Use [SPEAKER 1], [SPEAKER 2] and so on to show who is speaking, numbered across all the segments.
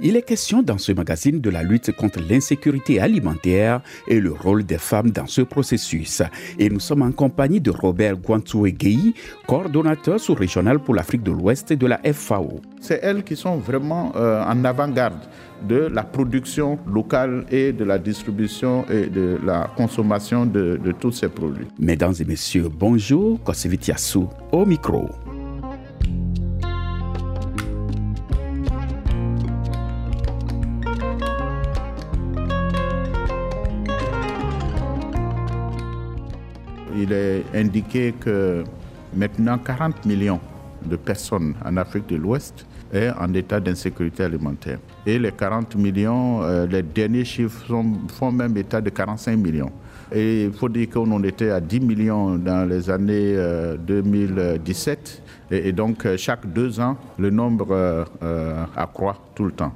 [SPEAKER 1] Il est question dans ce magazine de la lutte contre l'insécurité alimentaire et le rôle des femmes dans ce processus. Et nous sommes en compagnie de Robert Guantoué-Guéhi, coordonnateur sous-régional pour l'Afrique de l'Ouest de la FAO.
[SPEAKER 2] C'est elles qui sont vraiment euh, en avant-garde de la production locale et de la distribution et de la consommation de, de tous ces produits.
[SPEAKER 1] Mesdames et messieurs, bonjour, Kosevitiassou au micro.
[SPEAKER 2] Il est indiqué que maintenant 40 millions de personnes en Afrique de l'Ouest est en état d'insécurité alimentaire. Et les 40 millions, euh, les derniers chiffres font même état de 45 millions. Et il faut dire qu'on en était à 10 millions dans les années 2017. Euh, et, donc, euh, chaque deux ans, le nombre accroît tout le temps.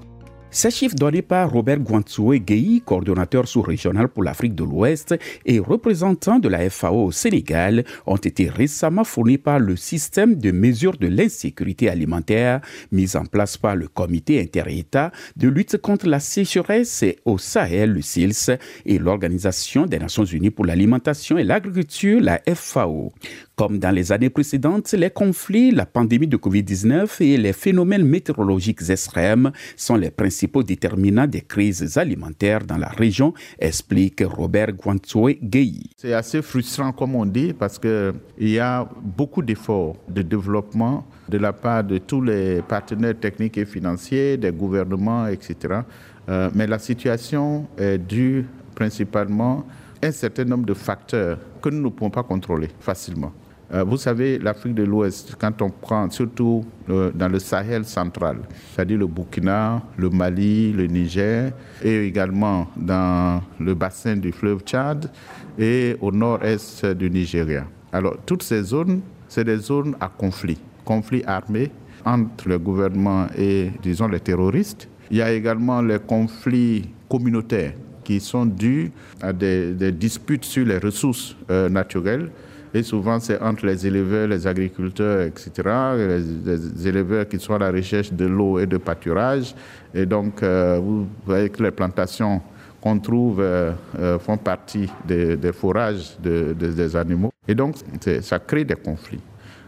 [SPEAKER 1] Ces chiffres donnés par Robert Guantoué Gueye, coordonnateur sous-régional pour l'Afrique de l'Ouest et représentant de la FAO au Sénégal, ont été récemment fournis par le système de mesure de l'insécurité alimentaire mis en place par le Comité inter-État de lutte contre la sécheresse au Sahel, le SILS, et l'Organisation des Nations Unies pour l'alimentation et l'agriculture, la FAO. Comme dans les années précédentes, les conflits, la pandémie de Covid-19 et les phénomènes météorologiques extrêmes sont les principaux déterminants des crises alimentaires dans la région, explique Robert Guantoué Gueye.
[SPEAKER 2] C'est assez frustrant, comme on dit, parce qu'il y a beaucoup d'efforts de développement de la part de tous les partenaires techniques et financiers, des gouvernements, etc. Euh, mais la situation est due principalement à un certain nombre de facteurs que nous ne pouvons pas contrôler facilement. Euh, vous savez, l'Afrique de l'Ouest, quand on prend surtout euh, dans le Sahel central, c'est-à-dire le Burkina, le Mali, le Niger, et également dans le bassin du fleuve Tchad et au nord-est du Nigeria. Alors, toutes ces zones, c'est des zones à conflit, conflit armé entre le gouvernement et, disons, les terroristes. Il y a également les conflits communautaires qui sont dus à des, disputes sur les ressources euh, naturelles et souvent, c'est entre les éleveurs, les agriculteurs, etc., les, éleveurs qui sont à la recherche de l'eau et de pâturage. Et donc, euh, vous voyez que les plantations qu'on trouve euh, euh, font partie des, forages des animaux. Et donc, ça crée des conflits.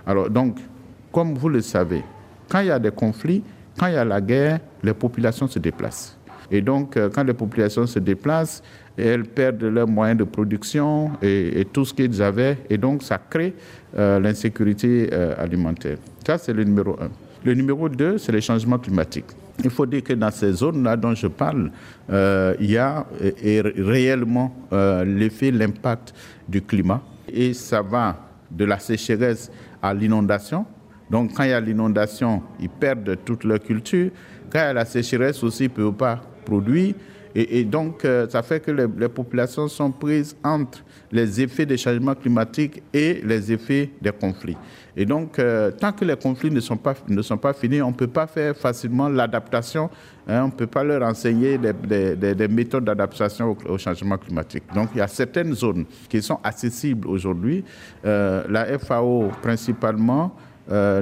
[SPEAKER 2] Alors, donc, comme vous le savez, quand il y a des conflits, quand il y a la guerre, les populations se déplacent. Et donc, quand les populations se déplacent, elles perdent leurs moyens de production et, tout ce qu'ils avaient. Et donc, ça crée euh, l'insécurité euh, alimentaire. Ça, c'est le numéro un. Le numéro deux, c'est les changements climatiques. Il faut dire que dans ces zones-là dont je parle, euh, il y a réellement l'effet, l'impact du climat. Et ça va de la sécheresse à l'inondation. Donc, quand il y a l'inondation, ils perdent toute leur culture. Quand il y a la sécheresse aussi, ils ne peuvent pas produire. Et, donc, euh, ça fait que les, populations sont prises entre les effets des changements climatiques et les effets des conflits. Et donc, euh, tant que les conflits ne sont pas, ne sont pas finis, on ne peut pas faire facilement l'adaptation. Hein, on ne peut pas leur enseigner des, méthodes d'adaptation au, changement climatique. Donc, il y a certaines zones qui sont accessibles aujourd'hui. Euh, la FAO, principalement,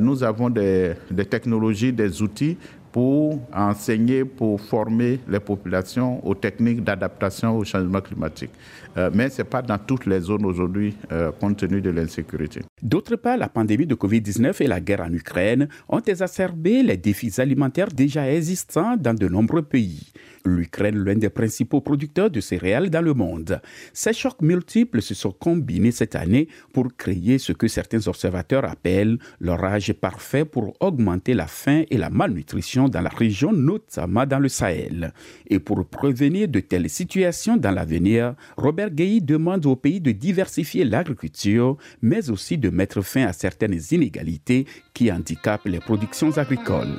[SPEAKER 2] nous avons des, technologies, des outils pour enseigner, pour former les populations aux techniques d'adaptation au changement climatique. Euh, mais ce n'est pas dans toutes les zones aujourd'hui, euh, compte tenu de l'insécurité.
[SPEAKER 1] D'autre part, la pandémie de Covid-19 et la guerre en Ukraine ont exacerbé les défis alimentaires déjà existants dans de nombreux pays. L'Ukraine, l'un des principaux producteurs de céréales dans le monde. Ces chocs multiples se sont combinés cette année pour créer ce que certains observateurs appellent l'orage parfait pour augmenter la faim et la malnutrition dans la région, notamment dans le Sahel. Et pour prévenir de telles situations dans l'avenir, Robert Gueye demande au pays de diversifier l'agriculture, mais aussi de mettre fin à certaines inégalités qui handicapent les productions agricoles.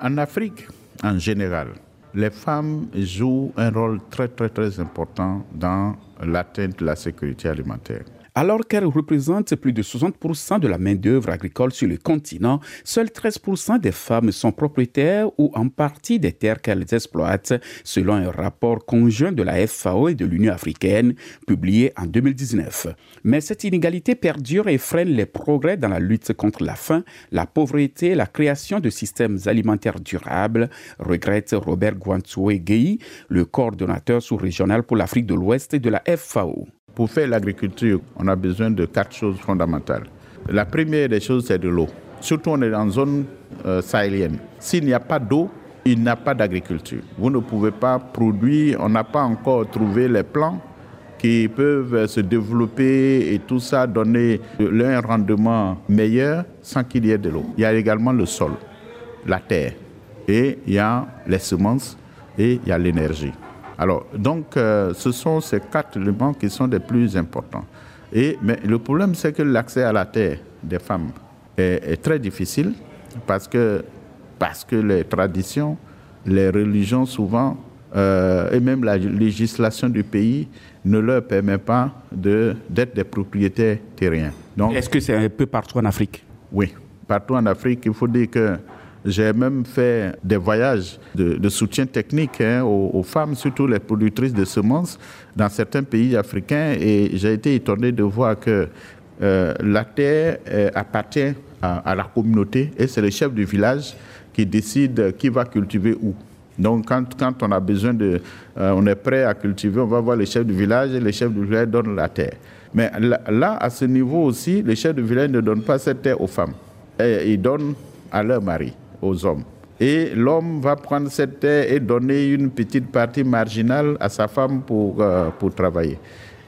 [SPEAKER 2] En Afrique, en général, les femmes jouent un rôle très très très important dans l'atteinte de la sécurité alimentaire.
[SPEAKER 1] Alors qu'elles représentent plus de 60% de la main-d'œuvre agricole sur le continent, seuls 13% des femmes sont propriétaires ou en partie des terres qu'elles exploitent, selon un rapport conjoint de la FAO et de l'Union africaine publié en 2019. Mais cette inégalité perdure et freine les progrès dans la lutte contre la faim, la pauvreté et la création de systèmes alimentaires durables, regrette Robert Guantoué Gueye, le coordonnateur sous-régional pour l'Afrique de l'Ouest de la FAO.
[SPEAKER 2] Pour faire l'agriculture, on a besoin de quatre choses fondamentales. La première des choses, c'est de l'eau. Surtout, on est dans une zone euh, sahélienne. S'il n'y a pas d'eau, il n'y a pas d'agriculture. Vous ne pouvez pas produire, on n'a pas encore trouvé les plants qui peuvent se développer et tout ça, donner un rendement meilleur sans qu'il y ait de l'eau. Il y a également le sol, la terre, et il y a les semences et il y a l'énergie. Alors, donc, euh, ce sont ces quatre éléments qui sont les plus importants. Et, mais le problème, c'est que l'accès à la terre des femmes est, très difficile parce que, parce que les traditions, les religions souvent, euh, et même la législation du pays ne leur permet pas d'être des propriétaires terriens.
[SPEAKER 1] Est-ce que c'est un peu partout en Afrique?
[SPEAKER 2] Oui, partout en Afrique. Il faut dire que j'ai même fait des voyages de, soutien technique hein, aux, femmes, surtout les productrices de semences, dans certains pays africains. Et j'ai été étonné de voir que euh, la terre euh, appartient à, la communauté et c'est le chef du village qui décide qui va cultiver où. Donc, quand, on a besoin de. Euh, on est prêt à cultiver, on va voir le chef du village et le chef du village donne la terre. Mais là, à ce niveau aussi, le chef du village ne donne pas cette terre aux femmes. Et il donne à leur mari aux hommes. Et l'homme va prendre cette terre et donner une petite partie marginale à sa femme pour, euh, pour travailler.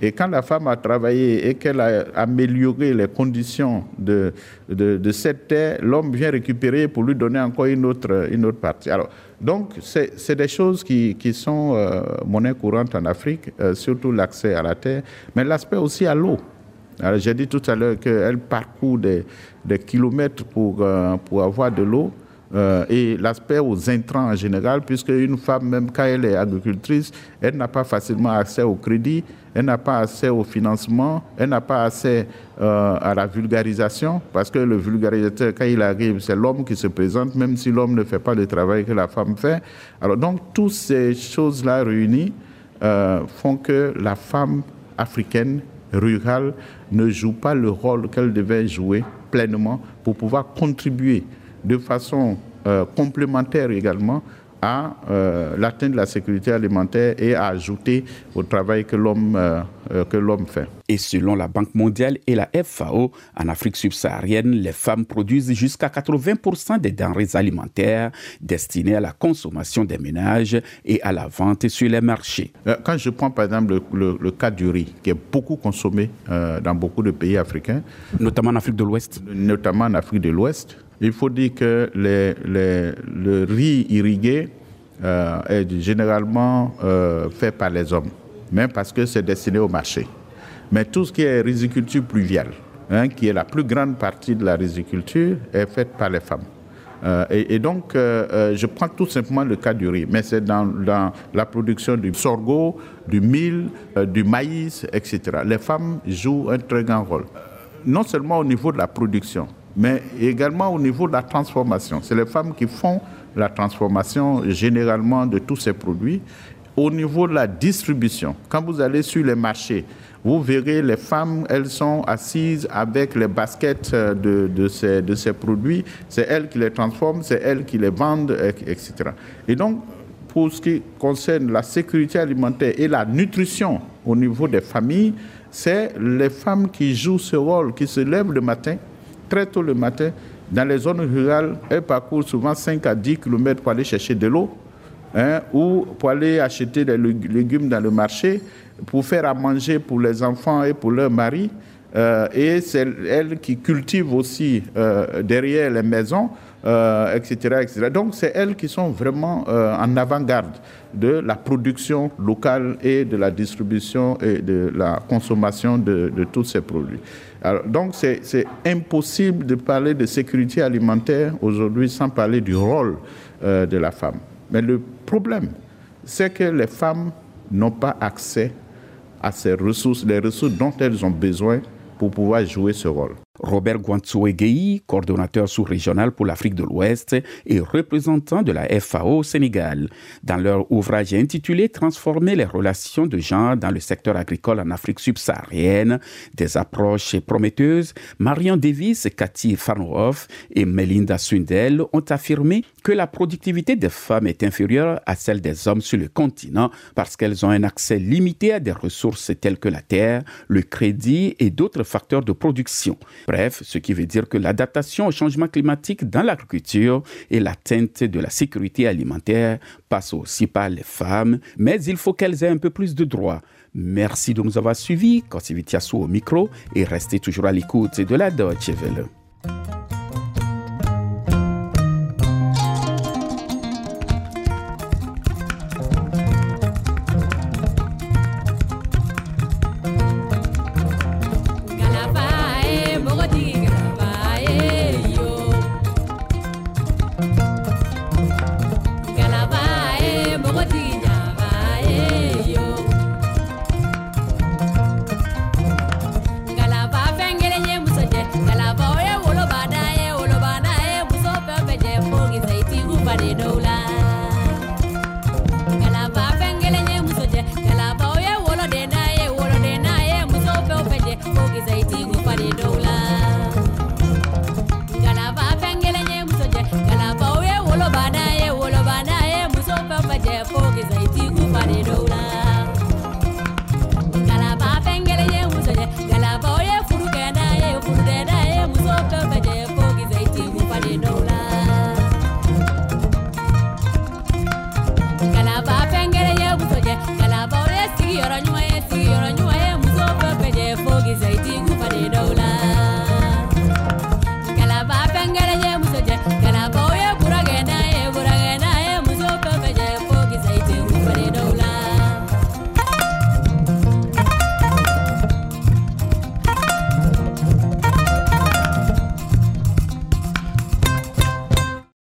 [SPEAKER 2] Et quand la femme a travaillé et qu'elle a amélioré les conditions de, de, cette terre, l'homme vient récupérer pour lui donner encore une autre, une autre partie. Alors, donc, c'est des choses qui, qui sont euh, monnaie courante en Afrique, euh, surtout l'accès à la terre, mais l'aspect aussi à l'eau. J'ai dit tout à l'heure qu'elle parcourt des, des kilomètres pour, pour avoir de l'eau. Euh, et l'aspect aux intrants en général, puisque une femme, même quand elle est agricultrice, elle n'a pas facilement accès au crédit, elle n'a pas accès au financement, elle n'a pas accès euh, à la vulgarisation, parce que le vulgarisateur, quand il arrive, c'est l'homme qui se présente, même si l'homme ne fait pas le travail que la femme fait. Alors donc, toutes ces choses-là réunies euh, font que la femme africaine rurale ne joue pas le rôle qu'elle devait jouer pleinement pour pouvoir contribuer de façon euh, complémentaire également à euh, l'atteinte de la sécurité alimentaire et à ajouter au travail que l'homme euh, l'homme fait.
[SPEAKER 1] Et selon la Banque mondiale et la FAO, en Afrique subsaharienne, les femmes produisent jusqu'à 80% des denrées alimentaires destinées à la consommation des ménages et à la vente sur les marchés.
[SPEAKER 2] Quand je prends par exemple le, le, cas du riz, qui est beaucoup consommé dans beaucoup de pays africains,
[SPEAKER 1] notamment en Afrique de l'Ouest,
[SPEAKER 2] notamment en Afrique de l'Ouest, il faut dire que le riz irrigué euh, est généralement euh, fait par les hommes, même parce que c'est destiné au marché. Mais tout ce qui est riziculture pluviale, hein, qui est la plus grande partie de la riziculture, est faite par les femmes. Euh, et, donc, je prends tout simplement le cas du riz, mais c'est dans, dans, la production du sorgho, du mil, du maïs, etc. Les femmes jouent un très grand rôle, non seulement au niveau de la production, mais également au niveau de la transformation. C'est les femmes qui font la transformation généralement de tous ces produits. Au niveau de la distribution, quand vous allez sur les marchés, vous verrez les femmes, elles sont assises avec les baskets euh, de, ces produits. C'est elles qui les transforment, c'est elles qui les vendent, etc. Et donc, pour ce qui concerne la sécurité alimentaire et la nutrition au niveau des familles, c'est les femmes qui jouent ce rôle, qui se lèvent le matin, très tôt le matin. Dans les zones rurales, elles parcourent souvent 5 à 10 km pour aller chercher de l'eau hein, ou pour aller acheter des légumes dans le marché, pour faire à manger pour les enfants et pour leur mari. Euh, et c'est elles qui cultivent aussi euh, derrière les maisons euh, etc.. Donc, c'est elles qui sont vraiment euh, en avant-garde de la production locale et de la distribution et de la consommation de, tous ces produits. donc, c'est impossible de parler de sécurité alimentaire aujourd'hui sans parler du rôle euh, de la femme. Mais le problème, c'est que les femmes n'ont pas accès à ces ressources, les ressources dont elles ont besoin pour pouvoir jouer ce rôle.
[SPEAKER 1] Robert Guantoué coordonnateur sous-régional pour l'Afrique de l'Ouest et représentant de la FAO au Sénégal, dans leur ouvrage intitulé Transformer les relations de genre dans le secteur agricole en Afrique subsaharienne, des approches prometteuses, Marion Davis, Cathy Farnhoff et Melinda Swindell ont affirmé que la productivité des femmes est inférieure à celle des hommes sur le continent parce qu'elles ont un accès limité à des ressources telles que la terre, le crédit et d'autres facteurs de production. Bref, ce qui veut dire que l'adaptation au changement climatique dans l'agriculture et l'atteinte de la sécurité alimentaire passent aussi par les femmes, mais il faut qu'elles aient un peu plus de droits. Merci de nous avoir suivis. Quand au micro et restez toujours à l'écoute de la Deutsche Welle.